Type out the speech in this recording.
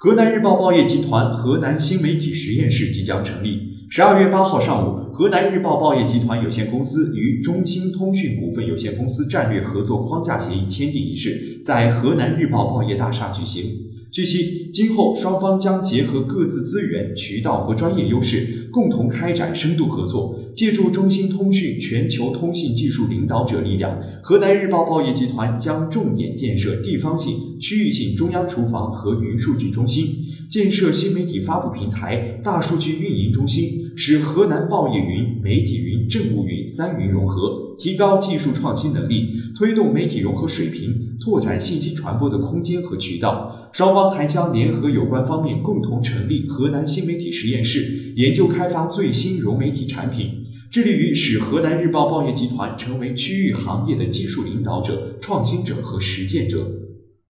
河南日报报业集团河南新媒体实验室即将成立。十二月八号上午，河南日报报业集团有限公司与中兴通讯股份有限公司战略合作框架协议签订仪式在河南日报报业大厦举行。据悉，今后双方将结合各自资源、渠道和专业优势，共同开展深度合作。借助中兴通讯全球通信技术领导者力量，河南日报报业集团将重点建设地方性、区域性中央厨房和云数据中心，建设新媒体发布平台、大数据运营中心，使河南报业云、媒体云、政务云三云融合，提高技术创新能力，推动媒体融合水平，拓展信息传播的空间和渠道。双方还将联合有关方面，共同成立河南新媒体实验室，研究开发最新融媒体产品，致力于使河南日报报业集团成为区域行业的技术领导者、创新者和实践者。